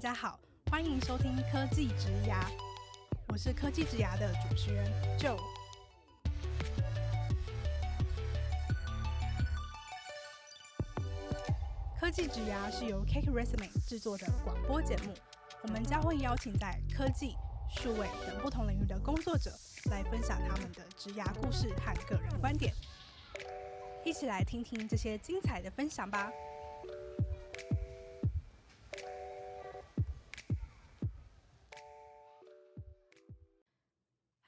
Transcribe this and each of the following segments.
大家好，欢迎收听科技职涯，我是科技职涯的主持人 Joe。科技职涯是由 Cake Resume 制作的广播节目，我们将会邀请在科技、数位等不同领域的工作者来分享他们的职牙故事和个人观点，一起来听听这些精彩的分享吧。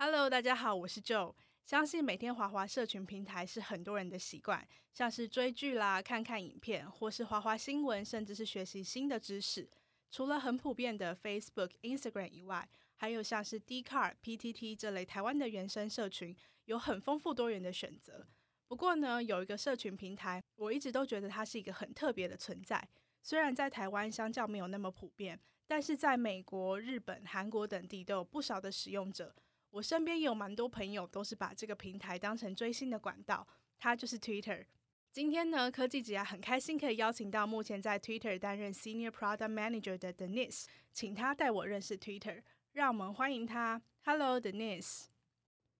Hello，大家好，我是 Joe。相信每天滑滑社群平台是很多人的习惯，像是追剧啦、看看影片，或是滑滑新闻，甚至是学习新的知识。除了很普遍的 Facebook、Instagram 以外，还有像是 Dcard、PTT 这类台湾的原生社群，有很丰富多元的选择。不过呢，有一个社群平台，我一直都觉得它是一个很特别的存在。虽然在台湾相较没有那么普遍，但是在美国、日本、韩国等地都有不少的使用者。我身边有蛮多朋友都是把这个平台当成追星的管道，它就是 Twitter。今天呢，科技职涯很开心可以邀请到目前在 Twitter 担任 Senior Product Manager 的 Denise，请他带我认识 Twitter。让我们欢迎他。Hello Denise。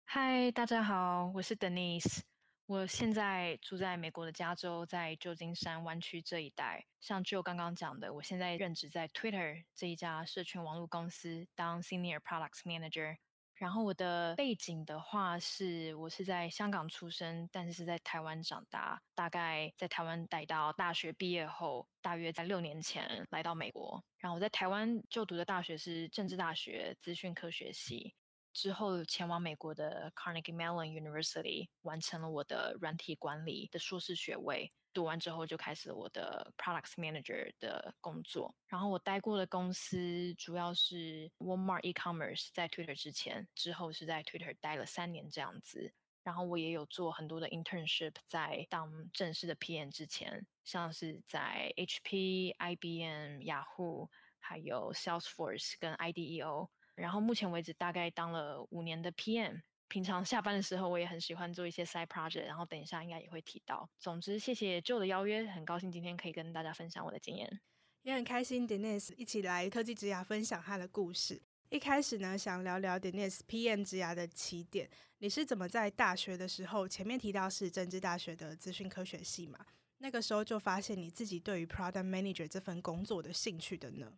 嗨，大家好，我是 Denise。我现在住在美国的加州，在旧金山湾区这一带。像 Joe 刚刚讲的，我现在任职在 Twitter 这一家社群网络公司当 Senior Products Manager。然后我的背景的话是，我是在香港出生，但是是在台湾长大，大概在台湾待到大学毕业后，大约在六年前来到美国。然后我在台湾就读的大学是政治大学资讯科学系，之后前往美国的 Carnegie Mellon University 完成了我的软体管理的硕士学位。读完之后就开始我的 Products Manager 的工作，然后我待过的公司主要是 Walmart E-commerce，在 Twitter 之前，之后是在 Twitter 待了三年这样子，然后我也有做很多的 internship，在当正式的 PM 之前，像是在 HP、IBM、Yahoo，还有 Salesforce 跟 IDEO，然后目前为止大概当了五年的 PM。平常下班的时候，我也很喜欢做一些 side project，然后等一下应该也会提到。总之，谢谢旧的邀约，很高兴今天可以跟大家分享我的经验，也很开心 Dennis 一起来科技职涯分享他的故事。一开始呢，想聊聊 Dennis PM 职涯的起点，你是怎么在大学的时候，前面提到是政治大学的资讯科学系嘛？那个时候就发现你自己对于 product manager 这份工作的兴趣的呢？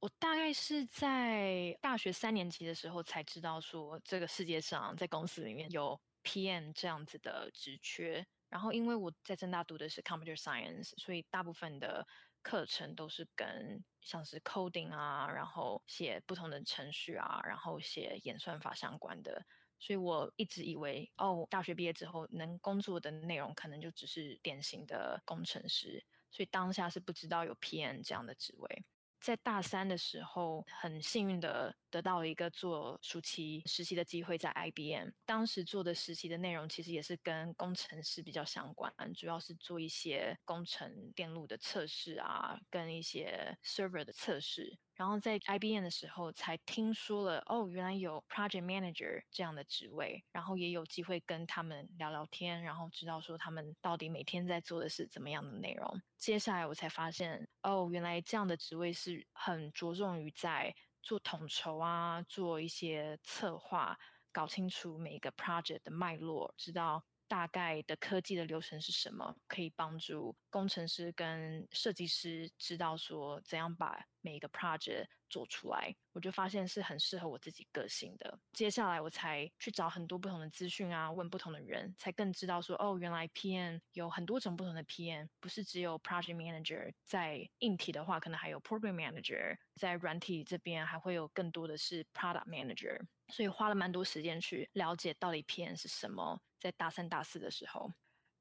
我大概是在大学三年级的时候才知道说，这个世界上在公司里面有 PM 这样子的职缺。然后因为我在政大读的是 Computer Science，所以大部分的课程都是跟像是 coding 啊，然后写不同的程序啊，然后写演算法相关的。所以我一直以为，哦，大学毕业之后能工作的内容可能就只是典型的工程师。所以当下是不知道有 PM 这样的职位。在大三的时候，很幸运的得到了一个做暑期实习的机会，在 IBM。当时做的实习的内容其实也是跟工程师比较相关，主要是做一些工程电路的测试啊，跟一些 server 的测试。然后在 IBM 的时候，才听说了哦，原来有 Project Manager 这样的职位，然后也有机会跟他们聊聊天，然后知道说他们到底每天在做的是怎么样的内容。接下来我才发现，哦，原来这样的职位是很着重于在做统筹啊，做一些策划，搞清楚每个 project 的脉络，知道。大概的科技的流程是什么？可以帮助工程师跟设计师知道说怎样把每一个 project 做出来。我就发现是很适合我自己个性的。接下来我才去找很多不同的资讯啊，问不同的人，才更知道说哦，原来 PM 有很多种不同的 PM，不是只有 project manager。在硬体的话，可能还有 program manager。在软体这边，还会有更多的是 product manager。所以花了蛮多时间去了解到底 PM 是什么。在大三、大四的时候，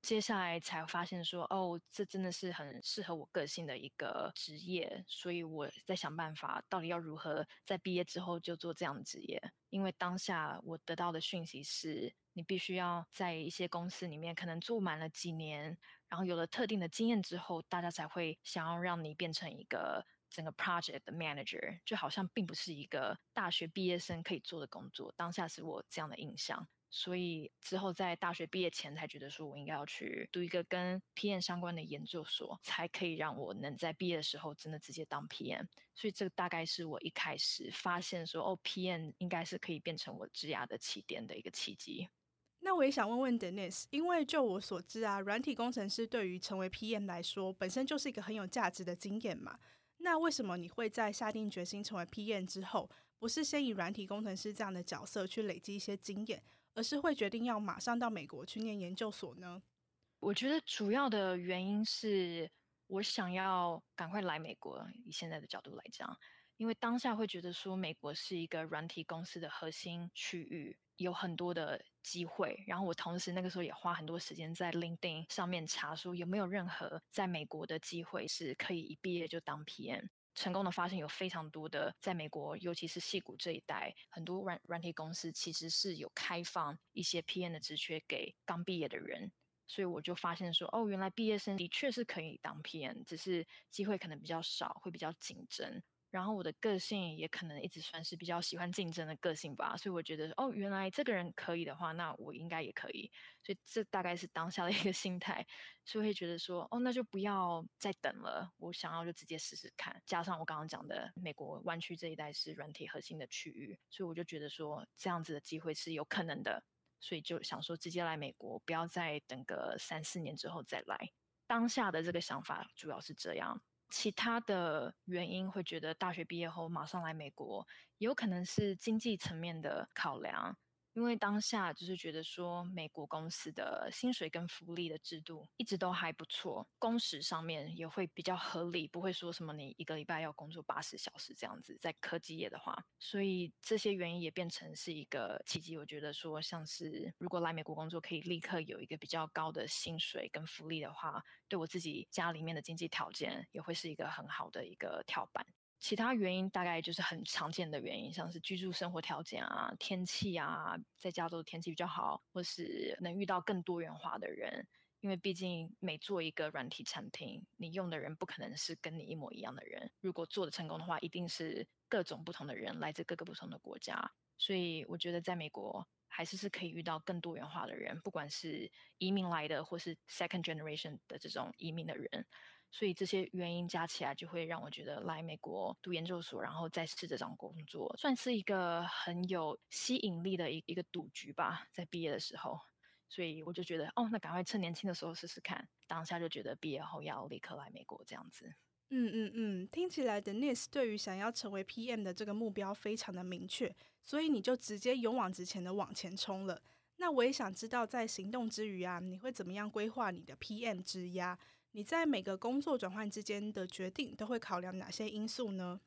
接下来才发现说，哦，这真的是很适合我个性的一个职业。所以我在想办法，到底要如何在毕业之后就做这样的职业。因为当下我得到的讯息是，你必须要在一些公司里面可能做满了几年，然后有了特定的经验之后，大家才会想要让你变成一个整个 project 的 manager，就好像并不是一个大学毕业生可以做的工作。当下是我这样的印象。所以之后在大学毕业前才觉得说，我应该要去读一个跟 PM 相关的研究所，才可以让我能在毕业的时候真的直接当 PM。所以这个大概是我一开始发现说，哦，PM 应该是可以变成我职涯的起点的一个契机。那我也想问问 Dennis，因为就我所知啊，软体工程师对于成为 PM 来说，本身就是一个很有价值的经验嘛。那为什么你会在下定决心成为 PM 之后，不是先以软体工程师这样的角色去累积一些经验？而是会决定要马上到美国去念研究所呢？我觉得主要的原因是我想要赶快来美国。以现在的角度来讲，因为当下会觉得说美国是一个软体公司的核心区域，有很多的机会。然后我同时那个时候也花很多时间在 LinkedIn 上面查说有没有任何在美国的机会是可以一毕业就当 PM。成功的发现有非常多的，在美国，尤其是戏谷这一带，很多软软体公司其实是有开放一些 P N 的职缺给刚毕业的人，所以我就发现说，哦，原来毕业生的确是可以当 P N，只是机会可能比较少，会比较竞争。然后我的个性也可能一直算是比较喜欢竞争的个性吧，所以我觉得哦，原来这个人可以的话，那我应该也可以。所以这大概是当下的一个心态，所以会觉得说哦，那就不要再等了，我想要就直接试试看。加上我刚刚讲的美国湾区这一带是软体核心的区域，所以我就觉得说这样子的机会是有可能的，所以就想说直接来美国，不要再等个三四年之后再来。当下的这个想法主要是这样。其他的原因会觉得大学毕业后马上来美国，有可能是经济层面的考量。因为当下就是觉得说，美国公司的薪水跟福利的制度一直都还不错，工时上面也会比较合理，不会说什么你一个礼拜要工作八十小时这样子。在科技业的话，所以这些原因也变成是一个契机。我觉得说，像是如果来美国工作可以立刻有一个比较高的薪水跟福利的话，对我自己家里面的经济条件也会是一个很好的一个跳板。其他原因大概就是很常见的原因，像是居住生活条件啊、天气啊，在加州天气比较好，或是能遇到更多元化的人。因为毕竟每做一个软体产品，你用的人不可能是跟你一模一样的人。如果做得成功的话，一定是各种不同的人，来自各个不同的国家。所以我觉得在美国还是是可以遇到更多元化的人，不管是移民来的，或是 second generation 的这种移民的人。所以这些原因加起来，就会让我觉得来美国读研究所，然后再试着找工作，算是一个很有吸引力的一一个赌局吧。在毕业的时候，所以我就觉得，哦，那赶快趁年轻的时候试试看。当下就觉得毕业后要立刻来美国这样子。嗯嗯嗯，听起来 Denise 对于想要成为 PM 的这个目标非常的明确，所以你就直接勇往直前的往前冲了。那我也想知道，在行动之余啊，你会怎么样规划你的 PM 职涯？你在每个工作转换之间的决定都会考量哪些因素呢？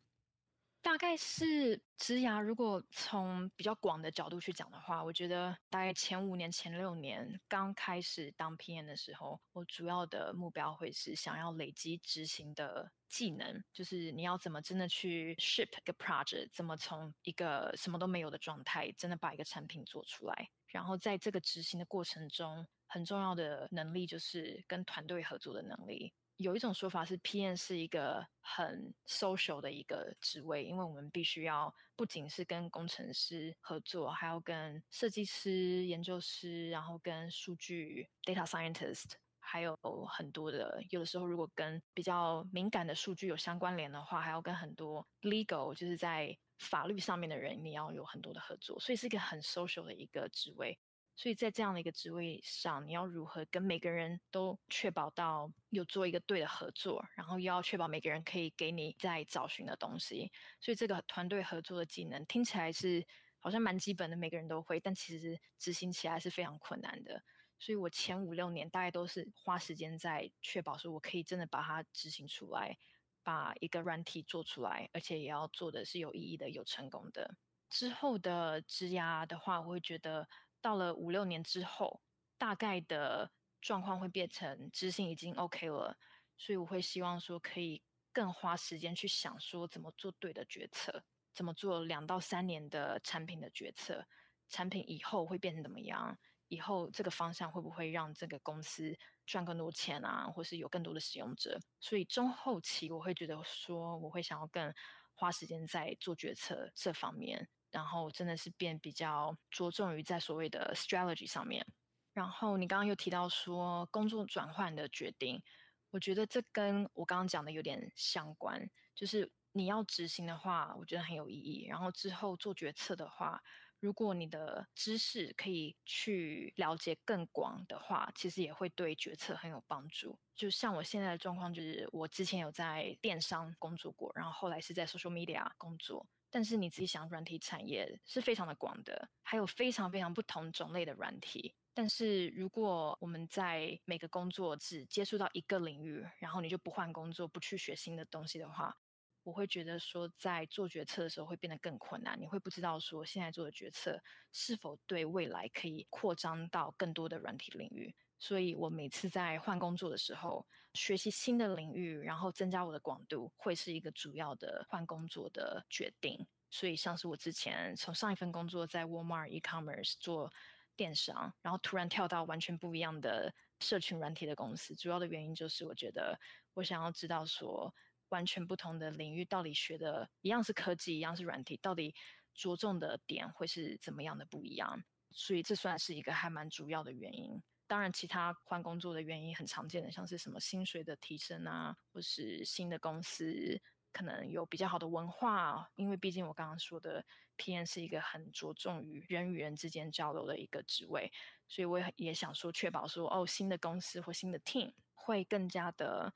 大概是职涯，如果从比较广的角度去讲的话，我觉得大概前五年、前六年刚开始当 PM 的时候，我主要的目标会是想要累积执行的技能，就是你要怎么真的去 ship 一个 project，怎么从一个什么都没有的状态，真的把一个产品做出来，然后在这个执行的过程中。很重要的能力就是跟团队合作的能力。有一种说法是，PM 是一个很 social 的一个职位，因为我们必须要不仅是跟工程师合作，还要跟设计师、研究师，然后跟数据 data scientist，还有很多的。有的时候，如果跟比较敏感的数据有相关联的话，还要跟很多 legal，就是在法律上面的人，你要有很多的合作，所以是一个很 social 的一个职位。所以在这样的一个职位上，你要如何跟每个人都确保到有做一个对的合作，然后又要确保每个人可以给你在找寻的东西。所以这个团队合作的技能听起来是好像蛮基本的，每个人都会，但其实执行起来是非常困难的。所以我前五六年大概都是花时间在确保说我可以真的把它执行出来，把一个软体做出来，而且也要做的是有意义的、有成功的。之后的职涯的话，我会觉得。到了五六年之后，大概的状况会变成执行已经 OK 了，所以我会希望说可以更花时间去想说怎么做对的决策，怎么做两到三年的产品的决策，产品以后会变成怎么样，以后这个方向会不会让这个公司赚更多钱啊，或是有更多的使用者？所以中后期我会觉得说，我会想要更花时间在做决策这方面，然后真的是变比较着重于在所谓的 strategy 上面。然后你刚刚又提到说工作转换的决定，我觉得这跟我刚刚讲的有点相关，就是你要执行的话，我觉得很有意义。然后之后做决策的话，如果你的知识可以去了解更广的话，其实也会对决策很有帮助。就像我现在的状况，就是我之前有在电商工作过，然后后来是在 social media 工作。但是你自己想，软体产业是非常的广的，还有非常非常不同种类的软体。但是如果我们在每个工作只接触到一个领域，然后你就不换工作，不去学新的东西的话，我会觉得说在做决策的时候会变得更困难。你会不知道说现在做的决策是否对未来可以扩张到更多的软体领域。所以我每次在换工作的时候，学习新的领域，然后增加我的广度，会是一个主要的换工作的决定。所以像是我之前从上一份工作在 Walmart e-commerce 做。电商，然后突然跳到完全不一样的社群软体的公司，主要的原因就是我觉得我想要知道说，完全不同的领域到底学的一样是科技，一样是软体，到底着重的点会是怎么样的不一样，所以这算是一个还蛮主要的原因。当然，其他换工作的原因很常见的，像是什么薪水的提升啊，或是新的公司。可能有比较好的文化，因为毕竟我刚刚说的 PM 是一个很着重于人与人之间交流的一个职位，所以我也也想说，确保说哦，新的公司或新的 team 会更加的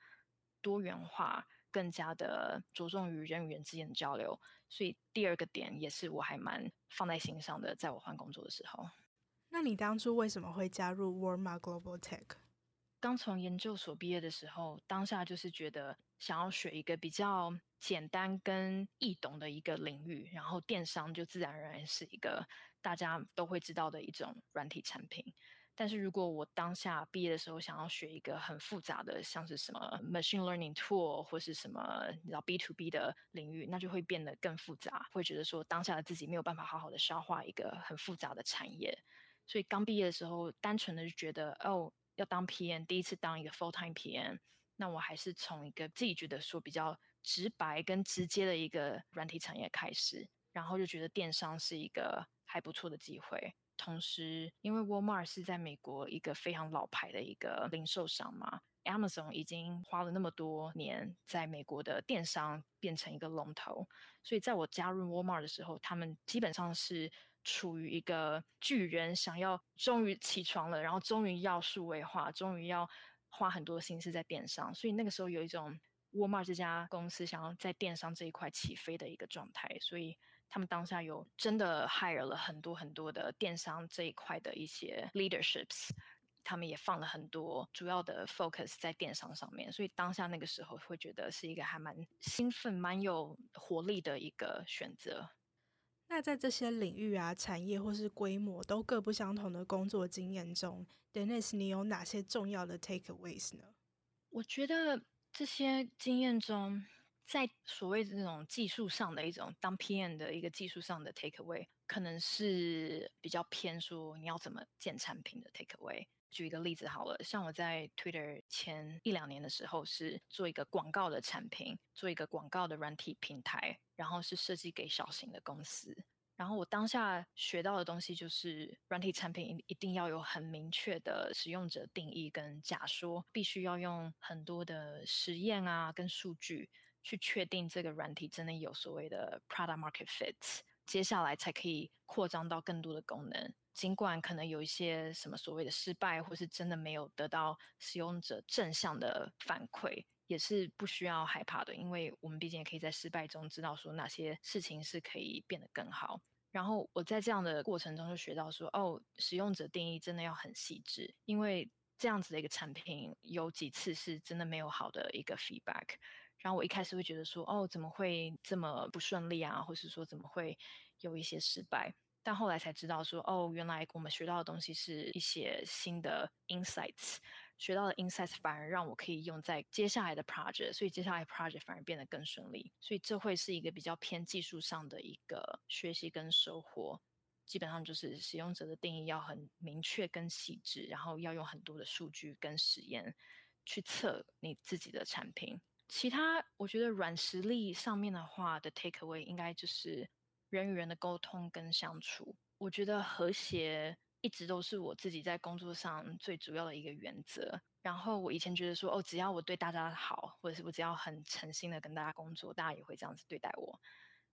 多元化，更加的着重于人与人之间的交流。所以第二个点也是我还蛮放在心上的，在我换工作的时候。那你当初为什么会加入 w a r m a Global Tech？刚从研究所毕业的时候，当下就是觉得想要学一个比较简单跟易懂的一个领域，然后电商就自然而然是一个大家都会知道的一种软体产品。但是如果我当下毕业的时候想要学一个很复杂的，像是什么 machine learning tool 或是什么你知道 B to B 的领域，那就会变得更复杂，会觉得说当下的自己没有办法好好的消化一个很复杂的产业。所以刚毕业的时候，单纯的就觉得哦。要当 PM，第一次当一个 full time PM，那我还是从一个自己觉得说比较直白跟直接的一个软体产业开始，然后就觉得电商是一个还不错的机会。同时，因为 Walmart 是在美国一个非常老牌的一个零售商嘛，Amazon 已经花了那么多年在美国的电商变成一个龙头，所以在我加入 Walmart 的时候，他们基本上是。处于一个巨人想要终于起床了，然后终于要数位化，终于要花很多心思在电商，所以那个时候有一种 Walmart 这家公司想要在电商这一块起飞的一个状态，所以他们当下有真的 hire 了很多很多的电商这一块的一些 leaderships，他们也放了很多主要的 focus 在电商上面，所以当下那个时候会觉得是一个还蛮兴奋、蛮有活力的一个选择。那在这些领域啊、产业或是规模都各不相同的工作经验中，Dennis，你有哪些重要的 takeaways 呢？我觉得这些经验中，在所谓的这种技术上的一种当 PM 的一个技术上的 takeaway，可能是比较偏说你要怎么建产品的 takeaway。举一个例子好了，像我在 Twitter 前一两年的时候，是做一个广告的产品，做一个广告的软体平台，然后是设计给小型的公司。然后我当下学到的东西就是，软体产品一定要有很明确的使用者定义跟假说，必须要用很多的实验啊跟数据去确定这个软体真的有所谓的 product market fit，接下来才可以扩张到更多的功能。尽管可能有一些什么所谓的失败，或是真的没有得到使用者正向的反馈，也是不需要害怕的，因为我们毕竟也可以在失败中知道说哪些事情是可以变得更好。然后我在这样的过程中就学到说，哦，使用者定义真的要很细致，因为这样子的一个产品有几次是真的没有好的一个 feedback。然后我一开始会觉得说，哦，怎么会这么不顺利啊，或是说怎么会有一些失败？但后来才知道说，哦，原来我们学到的东西是一些新的 insights，学到的 insights 反而让我可以用在接下来的 project，所以接下来 project 反而变得更顺利。所以这会是一个比较偏技术上的一个学习跟收获。基本上就是使用者的定义要很明确跟细致，然后要用很多的数据跟实验去测你自己的产品。其他我觉得软实力上面的话的 take away 应该就是人与人的沟通跟相处。我觉得和谐一直都是我自己在工作上最主要的一个原则。然后我以前觉得说，哦，只要我对大家好，或者是我只要很诚心的跟大家工作，大家也会这样子对待我。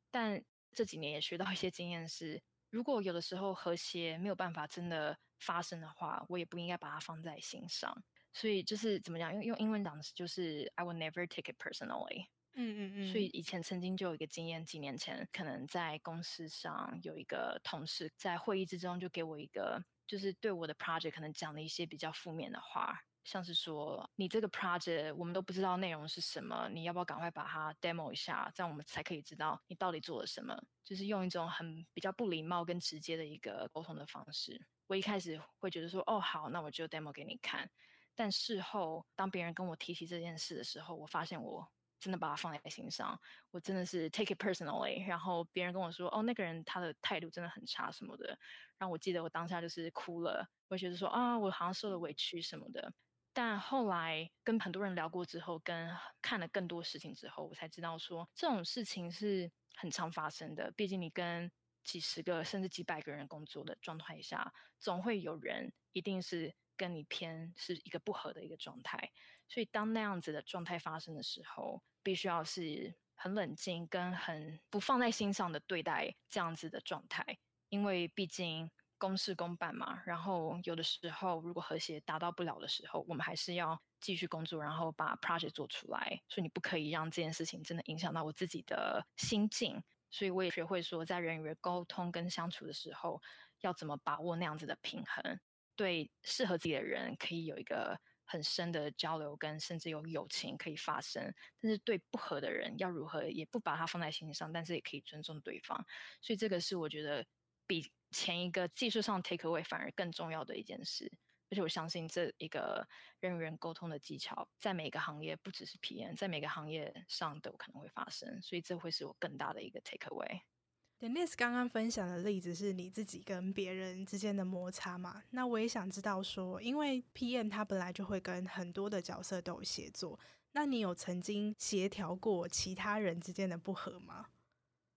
但这几年也学到一些经验是，如果有的时候和谐没有办法真的发生的话，我也不应该把它放在心上。所以就是怎么讲，用用英文讲就是 I will never take it personally。嗯嗯嗯。所以以前曾经就有一个经验，几年前可能在公司上有一个同事在会议之中就给我一个，就是对我的 project 可能讲了一些比较负面的话。像是说，你这个 project 我们都不知道内容是什么，你要不要赶快把它 demo 一下，这样我们才可以知道你到底做了什么。就是用一种很比较不礼貌跟直接的一个沟通的方式。我一开始会觉得说，哦，好，那我就 demo 给你看。但事后，当别人跟我提起这件事的时候，我发现我真的把它放在心上，我真的是 take it personally。然后别人跟我说，哦，那个人他的态度真的很差什么的，然后我记得我当下就是哭了，我觉得说，啊，我好像受了委屈什么的。但后来跟很多人聊过之后，跟看了更多事情之后，我才知道说这种事情是很常发生的。毕竟你跟几十个甚至几百个人工作的状态下，总会有人一定是跟你偏是一个不合的一个状态。所以当那样子的状态发生的时候，必须要是很冷静跟很不放在心上的对待这样子的状态，因为毕竟。公事公办嘛，然后有的时候如果和谐达到不了的时候，我们还是要继续工作，然后把 project 做出来。所以你不可以让这件事情真的影响到我自己的心境。所以我也学会说，在人与人沟通跟相处的时候，要怎么把握那样子的平衡。对适合自己的人，可以有一个很深的交流，跟甚至有友情可以发生。但是对不合的人，要如何也不把它放在心上，但是也可以尊重对方。所以这个是我觉得比。前一个技术上 take away 反而更重要的一件事，而且我相信这一个人与人沟通的技巧，在每个行业不只是 PM，在每个行业上都可能会发生，所以这会是我更大的一个 take away。Denise 刚刚分享的例子是你自己跟别人之间的摩擦嘛？那我也想知道说，因为 PM 他本来就会跟很多的角色都有协作，那你有曾经协调过其他人之间的不合吗？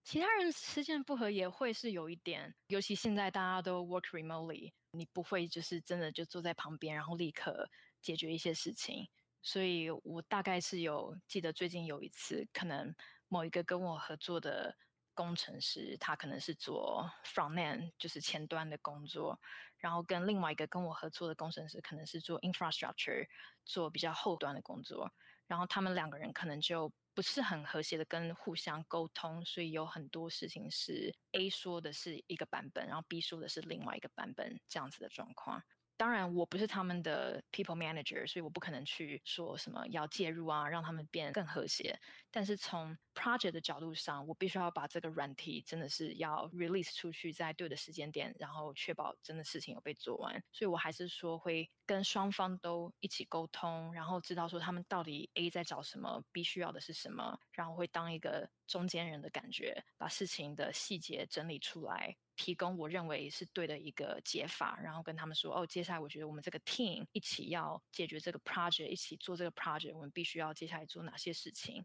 其他人之间不合也会是有一点，尤其现在大家都 work remotely，你不会就是真的就坐在旁边，然后立刻解决一些事情。所以我大概是有记得最近有一次，可能某一个跟我合作的工程师，他可能是做 front end，就是前端的工作，然后跟另外一个跟我合作的工程师，可能是做 infrastructure，做比较后端的工作，然后他们两个人可能就。不是很和谐的跟互相沟通，所以有很多事情是 A 说的是一个版本，然后 B 说的是另外一个版本，这样子的状况。当然，我不是他们的 people manager，所以我不可能去说什么要介入啊，让他们变更和谐。但是从 project 的角度上，我必须要把这个软体真的是要 release 出去，在对的时间点，然后确保真的事情有被做完。所以我还是说会跟双方都一起沟通，然后知道说他们到底 A 在找什么，B 需要的是什么，然后会当一个中间人的感觉，把事情的细节整理出来。提供我认为是对的一个解法，然后跟他们说哦，接下来我觉得我们这个 team 一起要解决这个 project，一起做这个 project，我们必须要接下来做哪些事情。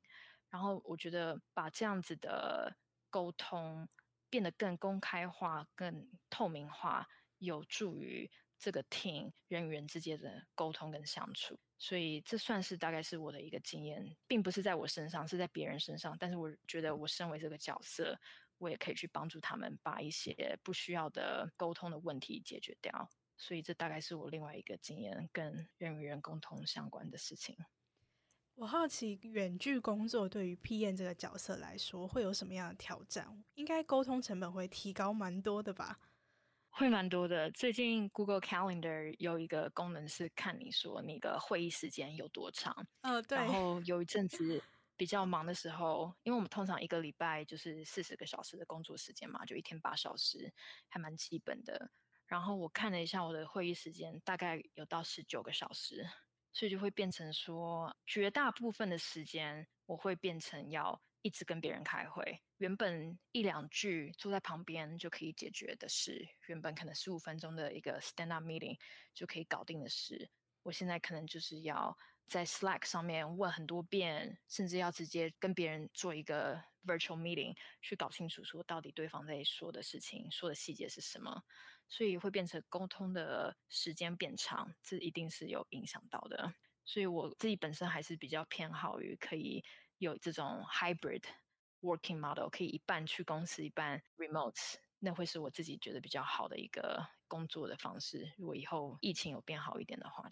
然后我觉得把这样子的沟通变得更公开化、更透明化，有助于这个 team 人与人之间的沟通跟相处。所以这算是大概是我的一个经验，并不是在我身上，是在别人身上。但是我觉得我身为这个角色。我也可以去帮助他们把一些不需要的沟通的问题解决掉，所以这大概是我另外一个经验，跟人与人沟通相关的事情。我好奇远距工作对于 PM 这个角色来说会有什么样的挑战？应该沟通成本会提高蛮多的吧？会蛮多的。最近 Google Calendar 有一个功能是看你说你的会议时间有多长，呃，对，然后有一阵子。比较忙的时候，因为我们通常一个礼拜就是四十个小时的工作时间嘛，就一天八小时，还蛮基本的。然后我看了一下我的会议时间，大概有到十九个小时。所以就会变成说，绝大部分的时间我会变成要一直跟别人开会。原本一两句坐在旁边就可以解决的事，原本可能十五分钟的一个 stand up meeting 就可以搞定的事，我现在可能就是要在 Slack 上面问很多遍，甚至要直接跟别人做一个 virtual meeting 去搞清楚说到底对方在说的事情、说的细节是什么。所以会变成沟通的时间变长，这一定是有影响到的。所以我自己本身还是比较偏好于可以有这种 hybrid working model，可以一半去公司，一半 remote，那会是我自己觉得比较好的一个工作的方式。如果以后疫情有变好一点的话，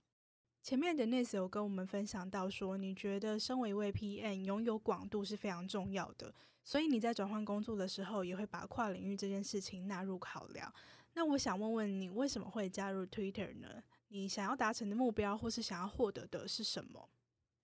前面的 n i s 有跟我们分享到说，你觉得身为一位 PM 拥有广度是非常重要的，所以你在转换工作的时候也会把跨领域这件事情纳入考量。那我想问问你，为什么会加入 Twitter 呢？你想要达成的目标，或是想要获得的是什么？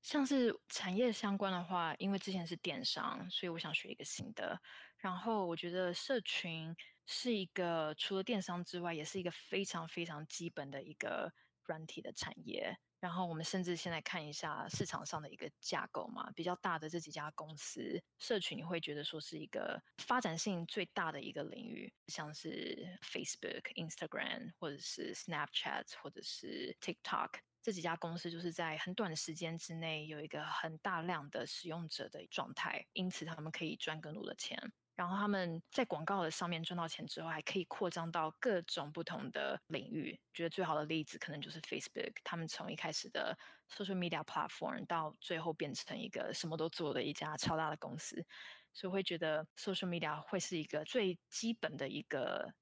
像是产业相关的话，因为之前是电商，所以我想学一个新的。然后我觉得社群是一个除了电商之外，也是一个非常非常基本的一个软体的产业。然后我们甚至现在看一下市场上的一个架构嘛，比较大的这几家公司，社群你会觉得说是一个发展性最大的一个领域，像是 Facebook、Instagram 或者是 Snapchat 或者是 TikTok 这几家公司，就是在很短的时间之内有一个很大量的使用者的状态，因此他们可以赚更多的钱。然后他们在广告的上面赚到钱之后，还可以扩张到各种不同的领域。觉得最好的例子可能就是 Facebook，他们从一开始的 social media platform 到最后变成一个什么都做的一家超大的公司。所以会觉得 social media 会是一个最基本的一个，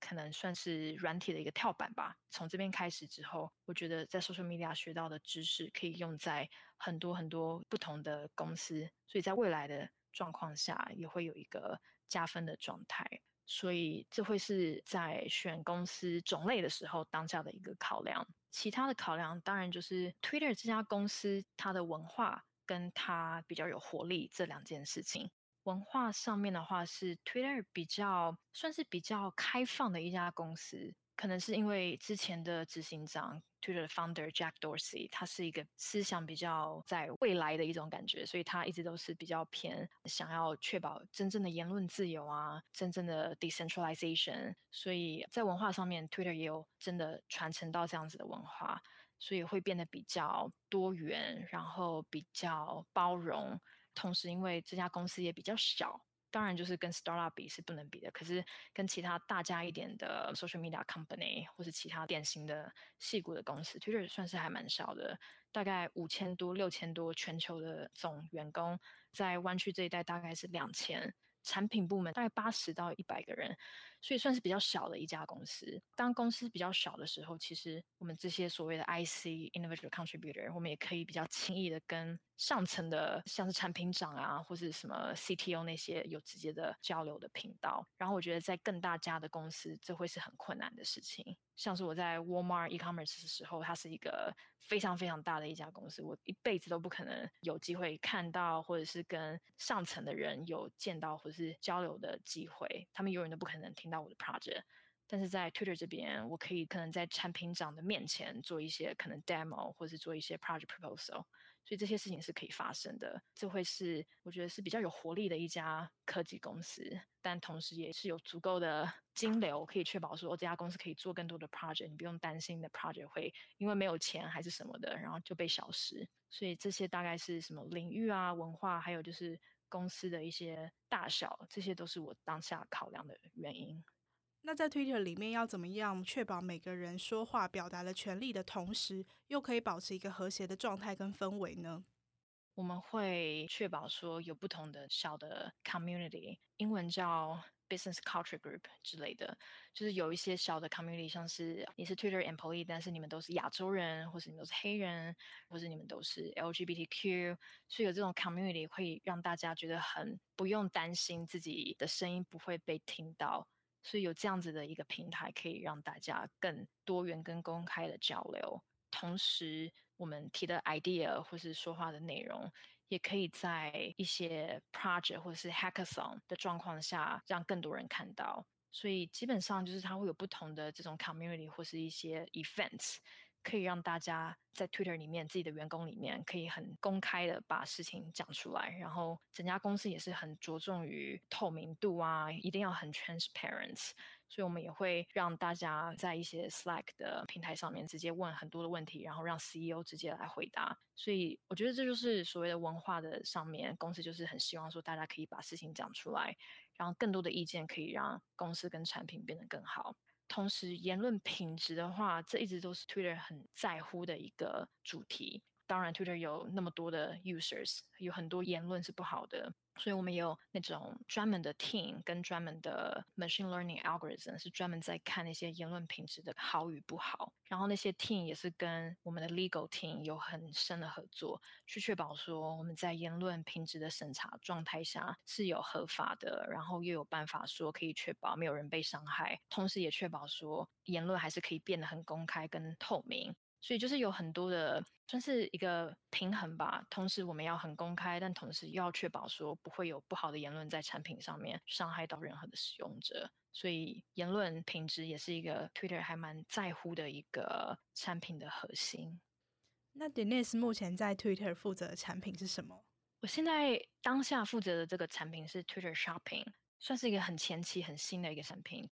可能算是软体的一个跳板吧。从这边开始之后，我觉得在 social media 学到的知识可以用在很多很多不同的公司。所以在未来的状况下也会有一个加分的状态，所以这会是在选公司种类的时候当下的一个考量。其他的考量当然就是 Twitter 这家公司它的文化跟它比较有活力这两件事情。文化上面的话是 Twitter 比较算是比较开放的一家公司。可能是因为之前的执行长 Twitter 的 founder Jack Dorsey，他是一个思想比较在未来的一种感觉，所以他一直都是比较偏想要确保真正的言论自由啊，真正的 decentralization。所以在文化上面，Twitter 也有真的传承到这样子的文化，所以会变得比较多元，然后比较包容。同时，因为这家公司也比较小。当然，就是跟 startup 比是不能比的。可是跟其他大家一点的 social media company 或是其他典型的细股的公司其实算是还蛮少的，大概五千多、六千多全球的总员工，在湾区这一带大概是两千，产品部门大概八十到一百个人。所以算是比较小的一家公司。当公司比较小的时候，其实我们这些所谓的 IC individual contributor，我们也可以比较轻易的跟上层的，像是产品长啊，或是什么 CTO 那些有直接的交流的频道。然后我觉得在更大家的公司，这会是很困难的事情。像是我在 Walmart e-commerce 的时候，它是一个非常非常大的一家公司，我一辈子都不可能有机会看到，或者是跟上层的人有见到或者是交流的机会。他们永远都不可能听到我的 project，但是在 Twitter 这边，我可以可能在产品长的面前做一些可能 demo，或是做一些 project proposal，所以这些事情是可以发生的。这会是我觉得是比较有活力的一家科技公司，但同时也是有足够的金流，可以确保说这家公司可以做更多的 project，你不用担心的 project 会因为没有钱还是什么的，然后就被消失。所以这些大概是什么领域啊、文化，还有就是公司的一些大小，这些都是我当下考量的原因。那在 Twitter 里面要怎么样确保每个人说话表达的权利的同时，又可以保持一个和谐的状态跟氛围呢？我们会确保说有不同的小的 community，英文叫 business culture group 之类的，就是有一些小的 community，像是你是 Twitter employee，但是你们都是亚洲人，或是你们都是黑人，或是你们都是 LGBTQ，所以有这种 community 会让大家觉得很不用担心自己的声音不会被听到。所以有这样子的一个平台，可以让大家更多元、跟公开的交流。同时，我们提的 idea 或是说话的内容，也可以在一些 project 或是 hackathon 的状况下，让更多人看到。所以基本上就是它会有不同的这种 community 或是一些 events，可以让大家在 Twitter 里面，自己的员工里面可以很公开的把事情讲出来，然后整家公司也是很着重于透明度啊，一定要很 transparent，所以我们也会让大家在一些 Slack 的平台上面直接问很多的问题，然后让 CEO 直接来回答。所以我觉得这就是所谓的文化的上面，公司就是很希望说大家可以把事情讲出来，然后更多的意见可以让公司跟产品变得更好。同时，言论品质的话，这一直都是 Twitter 很在乎的一个主题。当然，Twitter 有那么多的 users，有很多言论是不好的。所以我们也有那种专门的 team 跟专门的 machine learning algorithm，是专门在看那些言论品质的好与不好。然后那些 team 也是跟我们的 legal team 有很深的合作，去确保说我们在言论品质的审查状态下是有合法的，然后又有办法说可以确保没有人被伤害，同时也确保说言论还是可以变得很公开跟透明。所以就是有很多的，算是一个平衡吧。同时我们要很公开，但同时又要确保说不会有不好的言论在产品上面伤害到任何的使用者。所以言论品质也是一个 Twitter 还蛮在乎的一个产品的核心。那 Denise 目前在 Twitter 负责的产品是什么？我现在当下负责的这个产品是 Twitter Shopping，算是一个很前期很新的一个产品。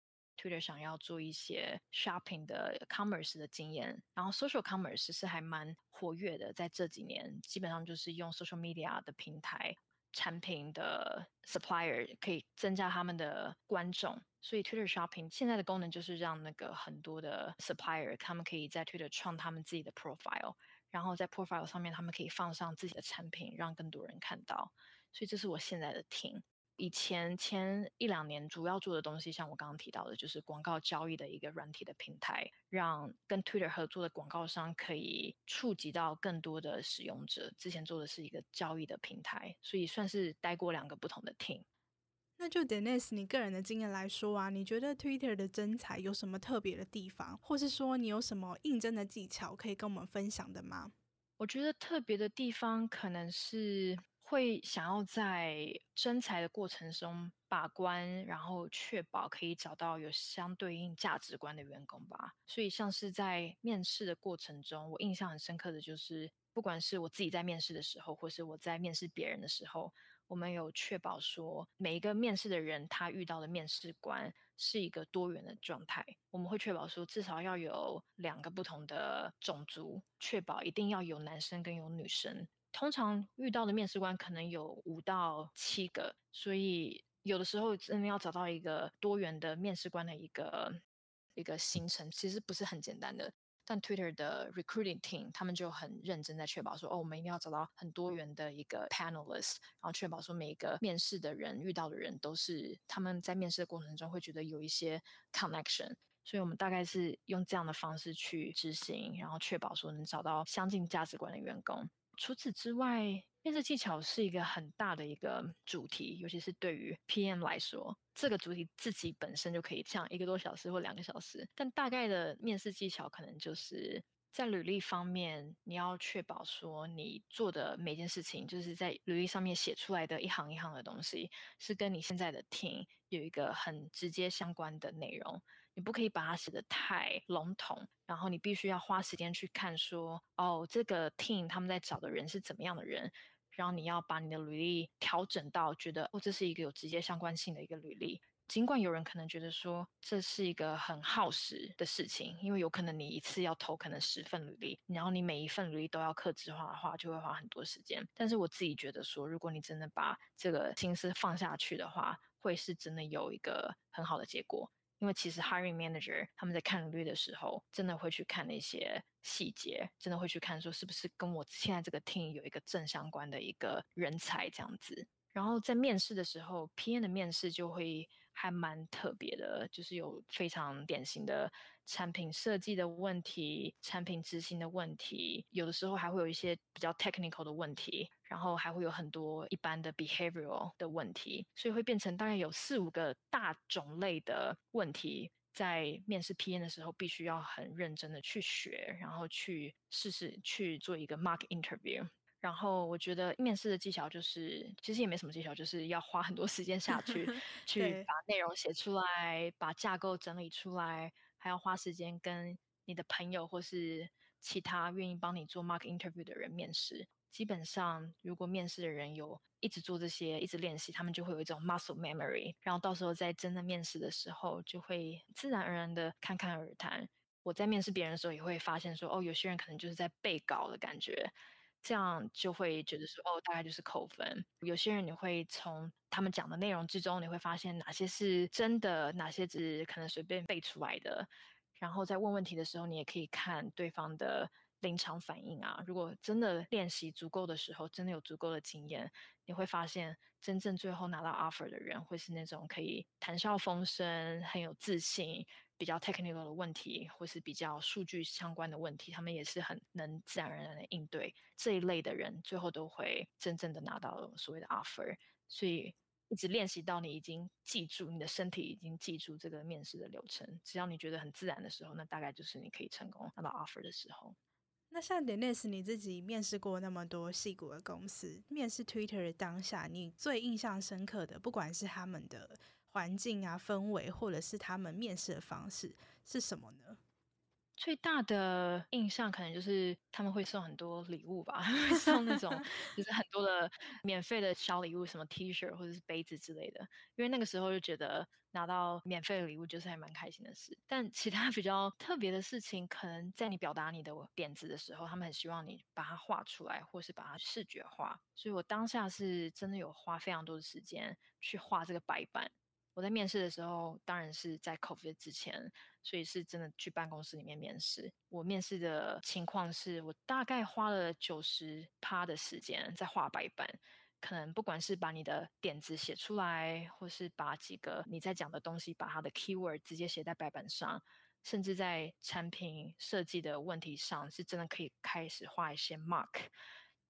Twitter 想要做一些 shopping 的 commerce 的经验，然后 social commerce 是还蛮活跃的，在这几年基本上就是用 social media 的平台，产品的 supplier 可以增加他们的观众，所以 Twitter shopping 现在的功能就是让那个很多的 supplier 他们可以在 Twitter 创他们自己的 profile，然后在 profile 上面他们可以放上自己的产品，让更多人看到，所以这是我现在的听。以前前一两年主要做的东西，像我刚刚提到的，就是广告交易的一个软体的平台，让跟 Twitter 合作的广告商可以触及到更多的使用者。之前做的是一个交易的平台，所以算是待过两个不同的 team。那就 Denise，你个人的经验来说啊，你觉得 Twitter 的真才有什么特别的地方，或是说你有什么应征的技巧可以跟我们分享的吗？我觉得特别的地方可能是。会想要在征才的过程中把关，然后确保可以找到有相对应价值观的员工吧。所以像是在面试的过程中，我印象很深刻的就是，不管是我自己在面试的时候，或是我在面试别人的时候，我们有确保说每一个面试的人他遇到的面试官是一个多元的状态。我们会确保说至少要有两个不同的种族，确保一定要有男生跟有女生。通常遇到的面试官可能有五到七个，所以有的时候真的要找到一个多元的面试官的一个一个行程，其实不是很简单的。但 Twitter 的 recruiting team 他们就很认真在确保说，哦，我们一定要找到很多元的一个 panelist，然后确保说每一个面试的人遇到的人都是他们在面试的过程中会觉得有一些 connection，所以我们大概是用这样的方式去执行，然后确保说能找到相近价值观的员工。除此之外，面试技巧是一个很大的一个主题，尤其是对于 PM 来说，这个主题自己本身就可以讲一个多小时或两个小时。但大概的面试技巧可能就是在履历方面，你要确保说你做的每件事情，就是在履历上面写出来的一行一行的东西，是跟你现在的 team 有一个很直接相关的内容。你不可以把它写得太笼统，然后你必须要花时间去看说，哦，这个 team 他们在找的人是怎么样的人，然后你要把你的履历调整到觉得，哦，这是一个有直接相关性的一个履历。尽管有人可能觉得说这是一个很耗时的事情，因为有可能你一次要投可能十份履历，然后你每一份履历都要客制化的话，就会花很多时间。但是我自己觉得说，如果你真的把这个心思放下去的话，会是真的有一个很好的结果。因为其实 hiring manager 他们在看履历的时候，真的会去看那些细节，真的会去看说是不是跟我现在这个 team 有一个正相关的一个人才这样子。然后在面试的时候，PM 的面试就会还蛮特别的，就是有非常典型的产品设计的问题、产品执行的问题，有的时候还会有一些比较 technical 的问题，然后还会有很多一般的 behavioral 的问题，所以会变成大概有四五个大种类的问题，在面试 P N 的时候必须要很认真的去学，然后去试试去做一个 mock interview。然后我觉得面试的技巧就是，其实也没什么技巧，就是要花很多时间下去，去把内容写出来，把架构整理出来，还要花时间跟你的朋友或是其他愿意帮你做 mock interview 的人面试。基本上，如果面试的人有一直做这些，一直练习，他们就会有一种 muscle memory，然后到时候在真的面试的时候，就会自然而然的侃侃而谈。我在面试别人的时候，也会发现说，哦，有些人可能就是在背稿的感觉，这样就会觉得说，哦，大概就是扣分。有些人你会从他们讲的内容之中，你会发现哪些是真的，哪些只是可能随便背出来的。然后在问问题的时候，你也可以看对方的。临场反应啊，如果真的练习足够的时候，真的有足够的经验，你会发现，真正最后拿到 offer 的人，会是那种可以谈笑风生、很有自信、比较 technical 的问题，或是比较数据相关的问题，他们也是很能自然而然的应对这一类的人，最后都会真正的拿到所谓的 offer。所以，一直练习到你已经记住，你的身体已经记住这个面试的流程，只要你觉得很自然的时候，那大概就是你可以成功拿到 offer 的时候。那像 Denise，你自己面试过那么多细谷的公司，面试 Twitter 的当下，你最印象深刻的，不管是他们的环境啊、氛围，或者是他们面试的方式，是什么呢？最大的印象可能就是他们会送很多礼物吧，会送那种 就是很多的免费的小礼物，什么 T 恤或者是杯子之类的。因为那个时候就觉得拿到免费的礼物就是还蛮开心的事。但其他比较特别的事情，可能在你表达你的点子的时候，他们很希望你把它画出来，或是把它视觉化。所以我当下是真的有花非常多的时间去画这个白板。我在面试的时候，当然是在 COVID 之前，所以是真的去办公室里面面试。我面试的情况是我大概花了九十趴的时间在画白板，可能不管是把你的点子写出来，或是把几个你在讲的东西，把它的 keyword 直接写在白板上，甚至在产品设计的问题上，是真的可以开始画一些 mark。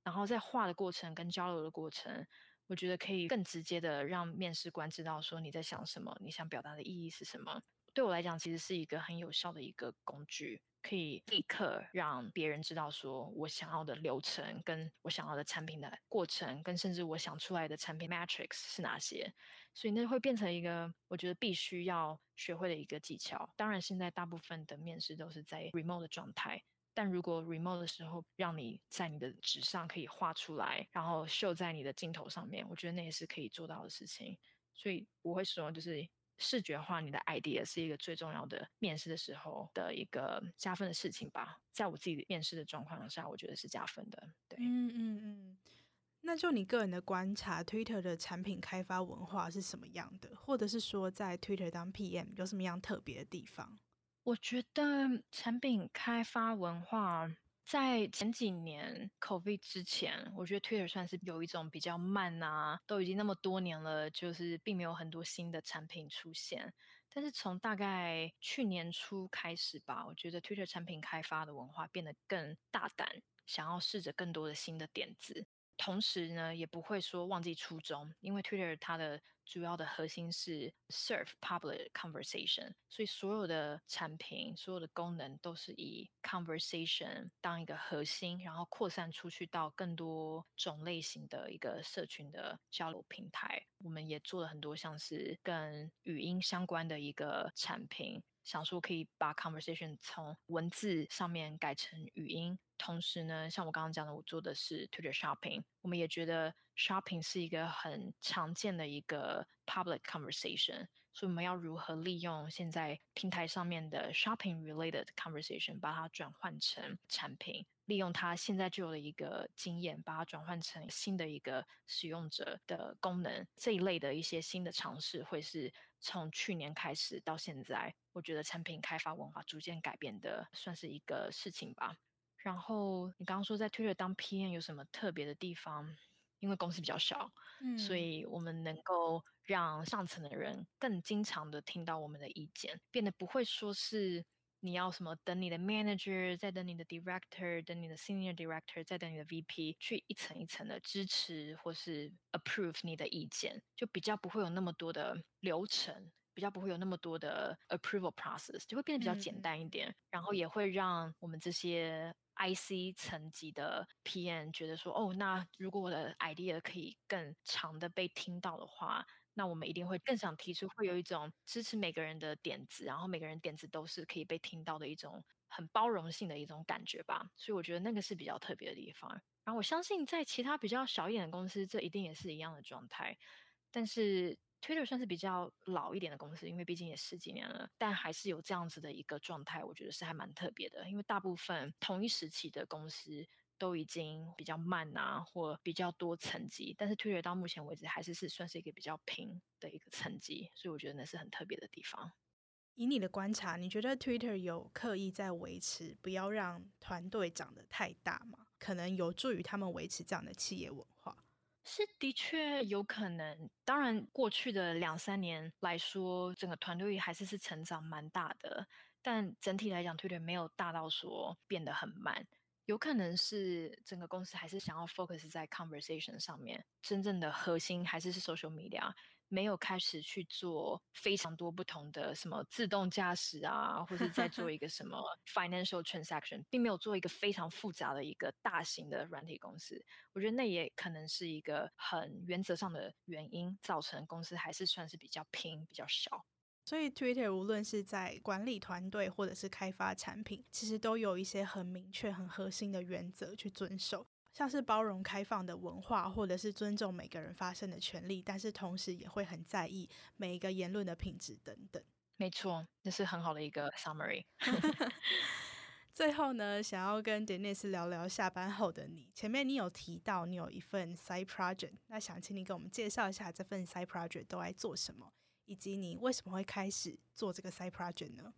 然后在画的过程跟交流的过程。我觉得可以更直接的让面试官知道说你在想什么，你想表达的意义是什么。对我来讲，其实是一个很有效的一个工具，可以立刻让别人知道说我想要的流程，跟我想要的产品的过程，跟甚至我想出来的产品 matrix 是哪些。所以那会变成一个我觉得必须要学会的一个技巧。当然，现在大部分的面试都是在 remote 的状态。但如果 remote 的时候，让你在你的纸上可以画出来，然后秀在你的镜头上面，我觉得那也是可以做到的事情。所以我会说，就是视觉化你的 idea 是一个最重要的面试的时候的一个加分的事情吧。在我自己面试的状况下，我觉得是加分的。对，嗯嗯嗯。那就你个人的观察，Twitter 的产品开发文化是什么样的？或者是说，在 Twitter 当 PM 有什么样特别的地方？我觉得产品开发文化在前几年 COVID 之前，我觉得 Twitter 算是有一种比较慢啊，都已经那么多年了，就是并没有很多新的产品出现。但是从大概去年初开始吧，我觉得 Twitter 产品开发的文化变得更大胆，想要试着更多的新的点子。同时呢，也不会说忘记初衷，因为 Twitter 它的主要的核心是 serve public conversation，所以所有的产品、所有的功能都是以 conversation 当一个核心，然后扩散出去到更多种类型的一个社群的交流平台。我们也做了很多像是跟语音相关的一个产品。想说可以把 conversation 从文字上面改成语音，同时呢，像我刚刚讲的，我做的是 Twitter Shopping，我们也觉得 Shopping 是一个很常见的一个 public conversation，所以我们要如何利用现在平台上面的 Shopping related conversation，把它转换成产品，利用它现在就有的一个经验，把它转换成新的一个使用者的功能，这一类的一些新的尝试，会是从去年开始到现在。我觉得产品开发文化逐渐改变的算是一个事情吧。然后你刚刚说在 Twitter 当 PM 有什么特别的地方？因为公司比较小，嗯，所以我们能够让上层的人更经常的听到我们的意见，变得不会说是你要什么等你的 manager，再等你的 director，等你的 senior director，再等你的 VP 去一层一层的支持或是 approve 你的意见，就比较不会有那么多的流程。比较不会有那么多的 approval process，就会变得比较简单一点，嗯、然后也会让我们这些 IC 层级的 PM 觉得说，哦，那如果我的 idea 可以更长的被听到的话，那我们一定会更想提出，会有一种支持每个人的点子，然后每个人点子都是可以被听到的一种很包容性的一种感觉吧。所以我觉得那个是比较特别的地方。然后我相信在其他比较小一点的公司，这一定也是一样的状态。但是 Twitter 算是比较老一点的公司，因为毕竟也十几年了，但还是有这样子的一个状态，我觉得是还蛮特别的。因为大部分同一时期的公司都已经比较慢啊，或比较多层级，但是 Twitter 到目前为止还是是算是一个比较平的一个层级，所以我觉得那是很特别的地方。以你的观察，你觉得 Twitter 有刻意在维持不要让团队长得太大吗？可能有助于他们维持这样的企业文化？是的确有可能，当然过去的两三年来说，整个团队还是是成长蛮大的，但整体来讲，Twitter 没有大到说变得很慢，有可能是整个公司还是想要 focus 在 conversation 上面，真正的核心还是是 social media。没有开始去做非常多不同的什么自动驾驶啊，或者在做一个什么 financial transaction，并没有做一个非常复杂的一个大型的软体公司。我觉得那也可能是一个很原则上的原因，造成公司还是算是比较拼、比较小。所以 Twitter 无论是在管理团队或者是开发产品，其实都有一些很明确、很核心的原则去遵守。像是包容开放的文化，或者是尊重每个人发声的权利，但是同时也会很在意每一个言论的品质等等。没错，这是很好的一个 summary。最后呢，想要跟 Denise 聊聊下班后的你。前面你有提到你有一份 side project，那想请你给我们介绍一下这份 side project 都在做什么，以及你为什么会开始做这个 side project 呢？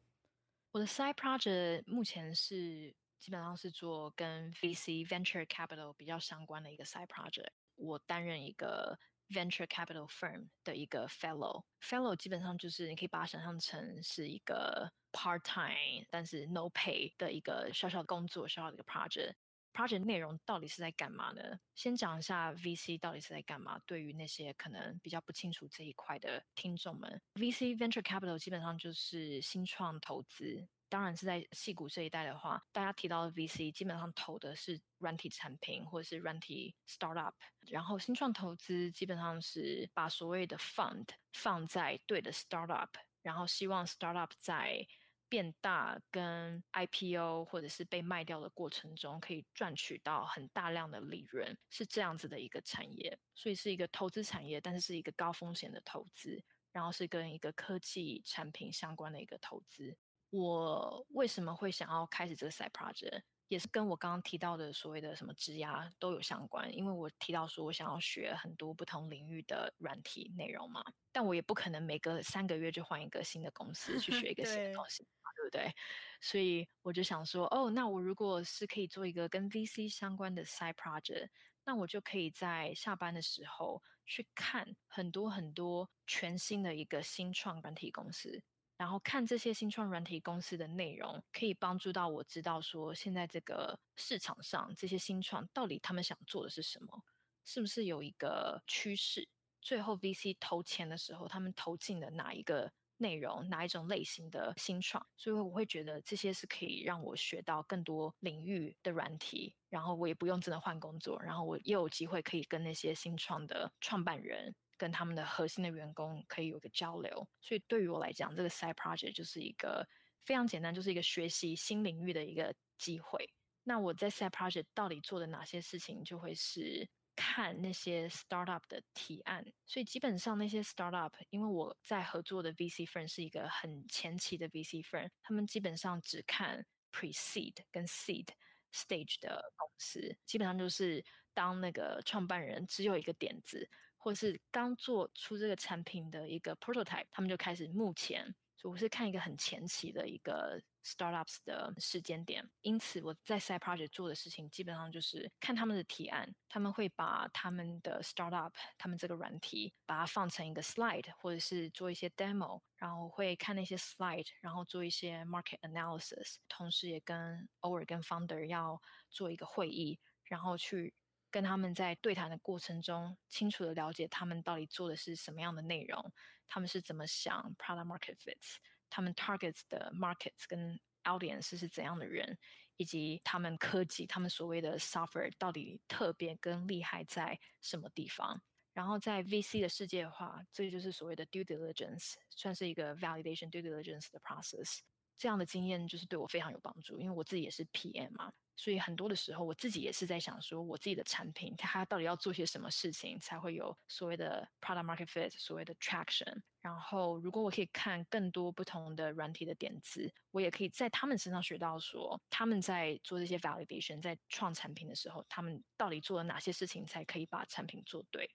我的 side project 目前是。基本上是做跟 VC venture capital 比较相关的一个 side project。我担任一个 venture capital firm 的一个 fellow。fellow 基本上就是你可以把它想象成是一个 part time 但是 no pay 的一个小小的工作，小小的一个 project。Project 内容到底是在干嘛呢？先讲一下 VC 到底是在干嘛。对于那些可能比较不清楚这一块的听众们，VC venture capital 基本上就是新创投资。当然是在矽谷这一代的话，大家提到的 VC 基本上投的是软体产品或者是软体 startup，然后新创投资基本上是把所谓的 fund 放在对的 startup，然后希望 startup 在变大跟 IPO 或者是被卖掉的过程中，可以赚取到很大量的利润，是这样子的一个产业，所以是一个投资产业，但是是一个高风险的投资，然后是跟一个科技产品相关的一个投资。我为什么会想要开始这个 side project，也是跟我刚刚提到的所谓的什么职涯都有相关。因为我提到说我想要学很多不同领域的软体内容嘛，但我也不可能每隔三个月就换一个新的公司去学一个新的东西，对，对不对？所以我就想说，哦，那我如果是可以做一个跟 VC 相关的 side project，那我就可以在下班的时候去看很多很多全新的一个新创软体公司。然后看这些新创软体公司的内容，可以帮助到我知道说，现在这个市场上这些新创到底他们想做的是什么，是不是有一个趋势？最后 VC 投钱的时候，他们投进了哪一个内容，哪一种类型的新创？所以我会觉得这些是可以让我学到更多领域的软体，然后我也不用真的换工作，然后我也有机会可以跟那些新创的创办人。跟他们的核心的员工可以有个交流，所以对于我来讲，这个 side project 就是一个非常简单，就是一个学习新领域的一个机会。那我在 side project 到底做的哪些事情，就会是看那些 startup 的提案。所以基本上那些 startup，因为我在合作的 VC firm 是一个很前期的 VC firm，他们基本上只看 pre-seed 跟 seed stage 的公司，基本上就是当那个创办人只有一个点子。或是刚做出这个产品的一个 prototype，他们就开始目前，我是看一个很前期的一个 startups 的时间点。因此我在 side project 做的事情，基本上就是看他们的提案，他们会把他们的 startup，他们这个软体，把它放成一个 slide，或者是做一些 demo，然后会看那些 slide，然后做一些 market analysis，同时也跟偶尔跟 founder 要做一个会议，然后去。跟他们在对谈的过程中，清楚的了解他们到底做的是什么样的内容，他们是怎么想 product market fits，他们 targets 的 markets 跟 audience 是怎样的人，以及他们科技，他们所谓的 software 到底特别跟厉害在什么地方。然后在 VC 的世界的话，这就是所谓的 due diligence，算是一个 validation due diligence 的 process。这样的经验就是对我非常有帮助，因为我自己也是 PM 嘛。所以很多的时候，我自己也是在想说，我自己的产品它到底要做些什么事情，才会有所谓的 product market fit，所谓的 traction。然后，如果我可以看更多不同的软体的点子，我也可以在他们身上学到说，他们在做这些 validation，在创产品的时候，他们到底做了哪些事情，才可以把产品做对。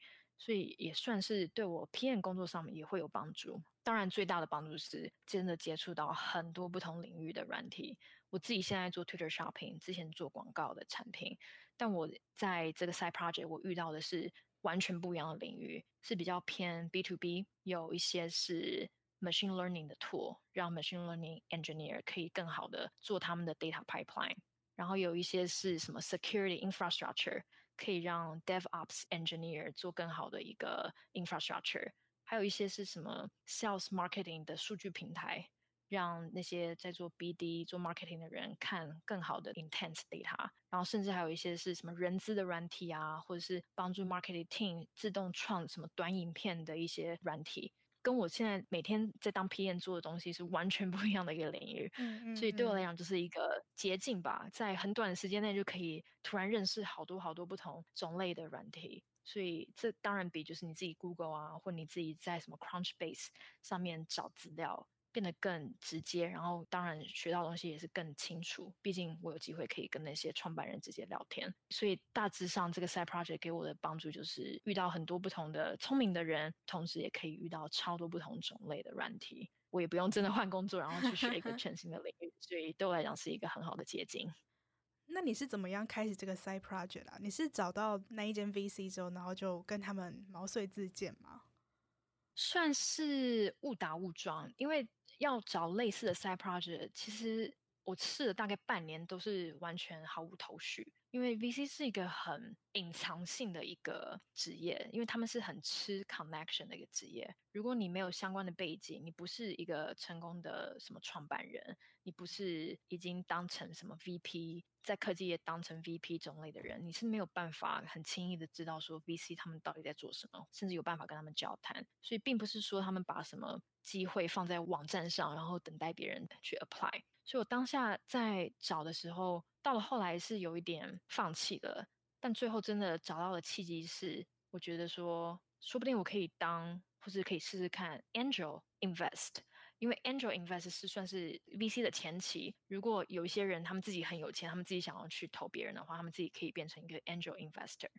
所以也算是对我 PM 工作上面也会有帮助。当然，最大的帮助是真的接触到很多不同领域的软体。我自己现在做 Twitter Shopping，之前做广告的产品，但我在这个 Side Project 我遇到的是完全不一样的领域，是比较偏 B to B，有一些是 Machine Learning 的 tool，让 Machine Learning Engineer 可以更好的做他们的 Data Pipeline，然后有一些是什么 Security Infrastructure，可以让 DevOps Engineer 做更好的一个 Infrastructure，还有一些是什么 Sales Marketing 的数据平台。让那些在做 BD、做 marketing 的人看更好的 intense data，然后甚至还有一些是什么人资的软体啊，或者是帮助 marketing team 自动创什么短影片的一些软体，跟我现在每天在当 PM 做的东西是完全 不一样的一个领域。嗯嗯。所以对我来讲，就是一个捷径吧，在很短的时间内就可以突然认识好多好多不同种类的软体。所以这当然比就是你自己 Google 啊，或你自己在什么 Crunchbase 上面找资料。变得更直接，然后当然学到东西也是更清楚。毕竟我有机会可以跟那些创办人直接聊天，所以大致上这个 side project 给我的帮助就是遇到很多不同的聪明的人，同时也可以遇到超多不同种类的软体。我也不用真的换工作，然后去学一个 全新的领域，所以对我来讲是一个很好的捷径。那你是怎么样开始这个 side project 啊？你是找到那一间 VC 之后，然后就跟他们毛遂自荐吗？算是误打误撞，因为。要找类似的 side project，其实我试了大概半年，都是完全毫无头绪。因为 VC 是一个很隐藏性的一个职业，因为他们是很吃 connection 的一个职业。如果你没有相关的背景，你不是一个成功的什么创办人，你不是已经当成什么 VP，在科技业当成 VP 种类的人，你是没有办法很轻易的知道说 VC 他们到底在做什么，甚至有办法跟他们交谈。所以并不是说他们把什么机会放在网站上，然后等待别人去 apply。所以我当下在找的时候。到了后来是有一点放弃了，但最后真的找到的契机是，我觉得说，说不定我可以当，或是可以试试看 angel invest，因为 angel invest 是算是 VC 的前期。如果有一些人他们自己很有钱，他们自己想要去投别人的话，他们自己可以变成一个 angel investor。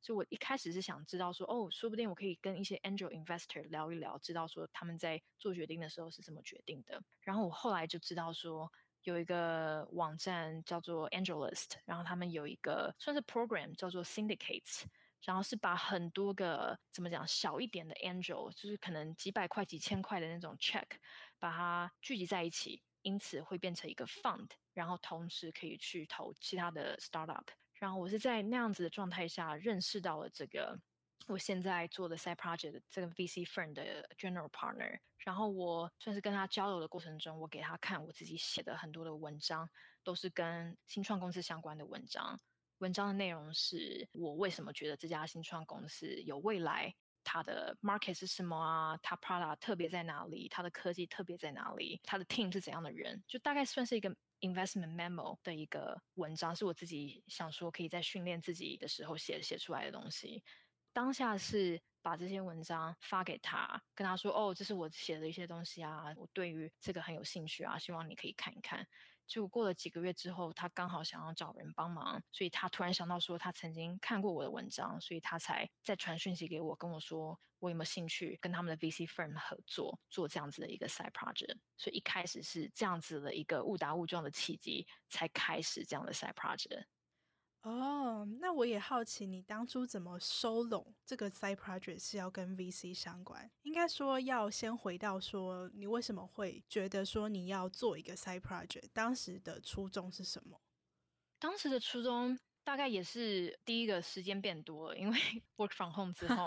所以我一开始是想知道说，哦，说不定我可以跟一些 angel investor 聊一聊，知道说他们在做决定的时候是怎么决定的。然后我后来就知道说。有一个网站叫做 AngelList，然后他们有一个算是 program 叫做 Syndicates，然后是把很多个怎么讲小一点的 angel，就是可能几百块、几千块的那种 check，把它聚集在一起，因此会变成一个 fund，然后同时可以去投其他的 startup。然后我是在那样子的状态下认识到了这个。我现在做的 side project 这个 VC firm 的 general partner，然后我算是跟他交流的过程中，我给他看我自己写的很多的文章，都是跟新创公司相关的文章。文章的内容是我为什么觉得这家新创公司有未来，它的 market 是什么啊？它 product 特别在哪里？它的科技特别在哪里？它的 team 是怎样的人？就大概算是一个 investment memo 的一个文章，是我自己想说可以在训练自己的时候写写出来的东西。当下是把这些文章发给他，跟他说：“哦，这是我写的一些东西啊，我对于这个很有兴趣啊，希望你可以看一看。”就过了几个月之后，他刚好想要找人帮忙，所以他突然想到说他曾经看过我的文章，所以他才再传讯息给我，跟我说我有没有兴趣跟他们的 VC firm 合作，做这样子的一个 side project。所以一开始是这样子的一个误打误撞的契机，才开始这样的 side project。哦那我也好奇，你当初怎么收拢这个 side project 是要跟 VC 相关？应该说要先回到说，你为什么会觉得说你要做一个 side project？当时的初衷是什么？当时的初衷大概也是第一个时间变多了，因为 work from home 之后。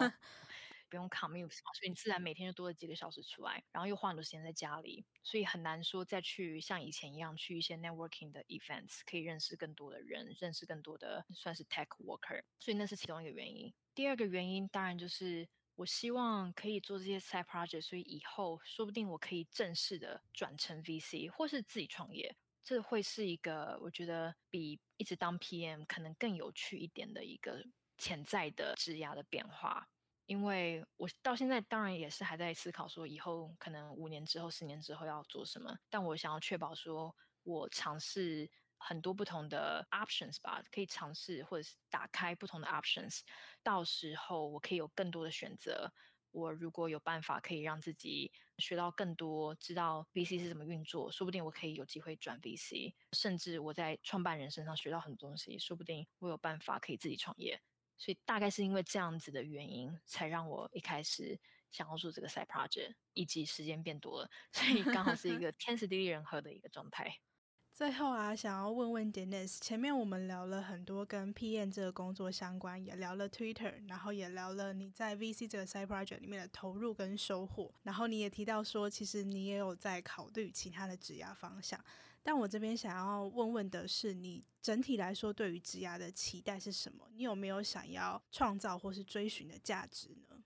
用 commute，所以你自然每天就多了几个小时出来，然后又花很多时间在家里，所以很难说再去像以前一样去一些 networking 的 events，可以认识更多的人，认识更多的算是 tech worker，所以那是其中一个原因。第二个原因当然就是我希望可以做这些 side project，所以以后说不定我可以正式的转成 VC，或是自己创业。这会是一个我觉得比一直当 PM 可能更有趣一点的一个潜在的质押的变化。因为我到现在当然也是还在思考说以后可能五年之后、十年之后要做什么，但我想要确保说我尝试很多不同的 options 吧，可以尝试或者是打开不同的 options，到时候我可以有更多的选择。我如果有办法可以让自己学到更多，知道 VC 是怎么运作，说不定我可以有机会转 VC，甚至我在创办人身上学到很多东西，说不定我有办法可以自己创业。所以大概是因为这样子的原因，才让我一开始想要做这个 side project，以及时间变多了，所以刚好是一个 天时地利人和的一个状态。最后啊，想要问问 Denise，前面我们聊了很多跟 PM 这个工作相关，也聊了 Twitter，然后也聊了你在 VC 这个 side project 里面的投入跟收获，然后你也提到说，其实你也有在考虑其他的职涯方向。但我这边想要问问的是，你整体来说对于职涯的期待是什么？你有没有想要创造或是追寻的价值呢？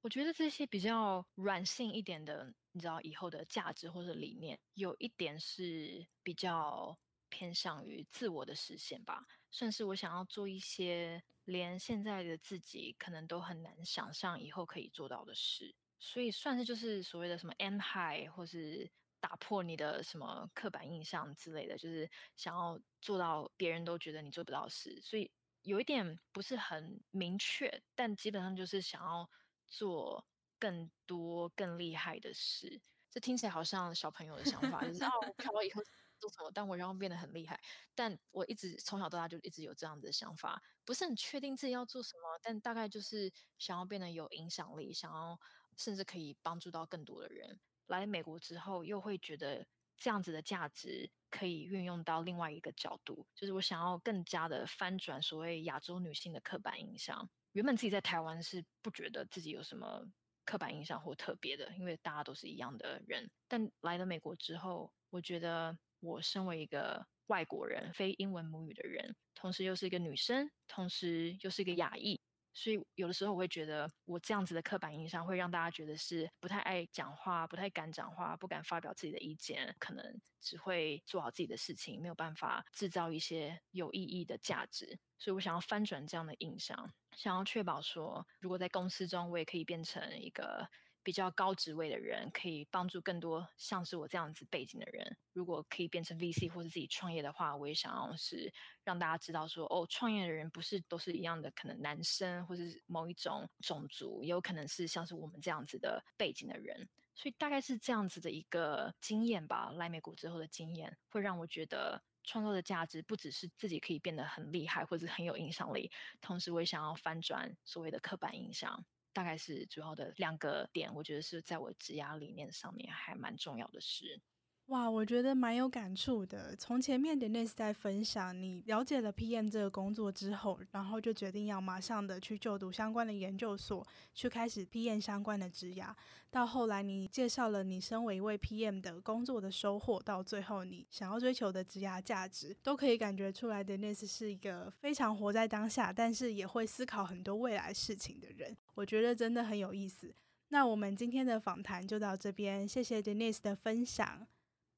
我觉得这些比较软性一点的。你知道以后的价值或者理念，有一点是比较偏向于自我的实现吧，算是我想要做一些连现在的自己可能都很难想象以后可以做到的事，所以算是就是所谓的什么 aim high，或是打破你的什么刻板印象之类的，就是想要做到别人都觉得你做不到的事，所以有一点不是很明确，但基本上就是想要做。更多更厉害的事，这听起来好像小朋友的想法，就是哦，我不知道以后做什么，但我要变得很厉害。但我一直从小到大就一直有这样子的想法，不是很确定自己要做什么，但大概就是想要变得有影响力，想要甚至可以帮助到更多的人。来美国之后，又会觉得这样子的价值可以运用到另外一个角度，就是我想要更加的翻转所谓亚洲女性的刻板印象。原本自己在台湾是不觉得自己有什么。刻板印象或特别的，因为大家都是一样的人。但来了美国之后，我觉得我身为一个外国人，非英文母语的人，同时又是一个女生，同时又是一个亚裔，所以有的时候我会觉得，我这样子的刻板印象会让大家觉得是不太爱讲话，不太敢讲话，不敢发表自己的意见，可能只会做好自己的事情，没有办法制造一些有意义的价值。所以我想要翻转这样的印象。想要确保说，如果在公司中我也可以变成一个比较高职位的人，可以帮助更多像是我这样子背景的人。如果可以变成 VC 或者自己创业的话，我也想要是让大家知道说，哦，创业的人不是都是一样的，可能男生或是某一种种族，也有可能是像是我们这样子的背景的人。所以大概是这样子的一个经验吧。来美国之后的经验会让我觉得。创造的价值不只是自己可以变得很厉害或者很有影响力，同时我也想要翻转所谓的刻板印象，大概是主要的两个点，我觉得是在我职涯理念上面还蛮重要的事。哇，我觉得蛮有感触的。从前面 Denise 在分享，你了解了 PM 这个工作之后，然后就决定要马上的去就读相关的研究所，去开始 PM 相关的职涯。到后来，你介绍了你身为一位 PM 的工作的收获，到最后你想要追求的职涯价值，都可以感觉出来 Denise 是一个非常活在当下，但是也会思考很多未来事情的人。我觉得真的很有意思。那我们今天的访谈就到这边，谢谢 Denise 的分享。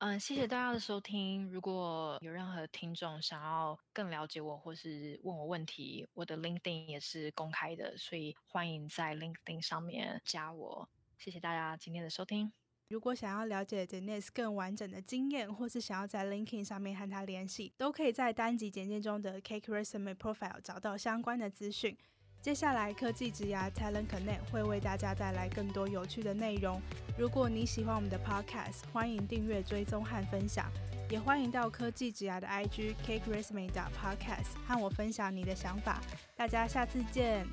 嗯，谢谢大家的收听。如果有任何听众想要更了解我，或是问我问题，我的 LinkedIn 也是公开的，所以欢迎在 LinkedIn 上面加我。谢谢大家今天的收听。如果想要了解 Denise 更完整的经验，或是想要在 LinkedIn 上面和他联系，都可以在单集简介中的 Cake Resume Profile 找到相关的资讯。接下来，科技职涯 Talent Connect 会为大家带来更多有趣的内容。如果你喜欢我们的 Podcast，欢迎订阅、追踪和分享，也欢迎到科技职涯的 IG Cake Resume Podcast 和我分享你的想法。大家下次见，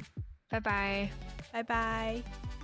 拜拜，拜拜。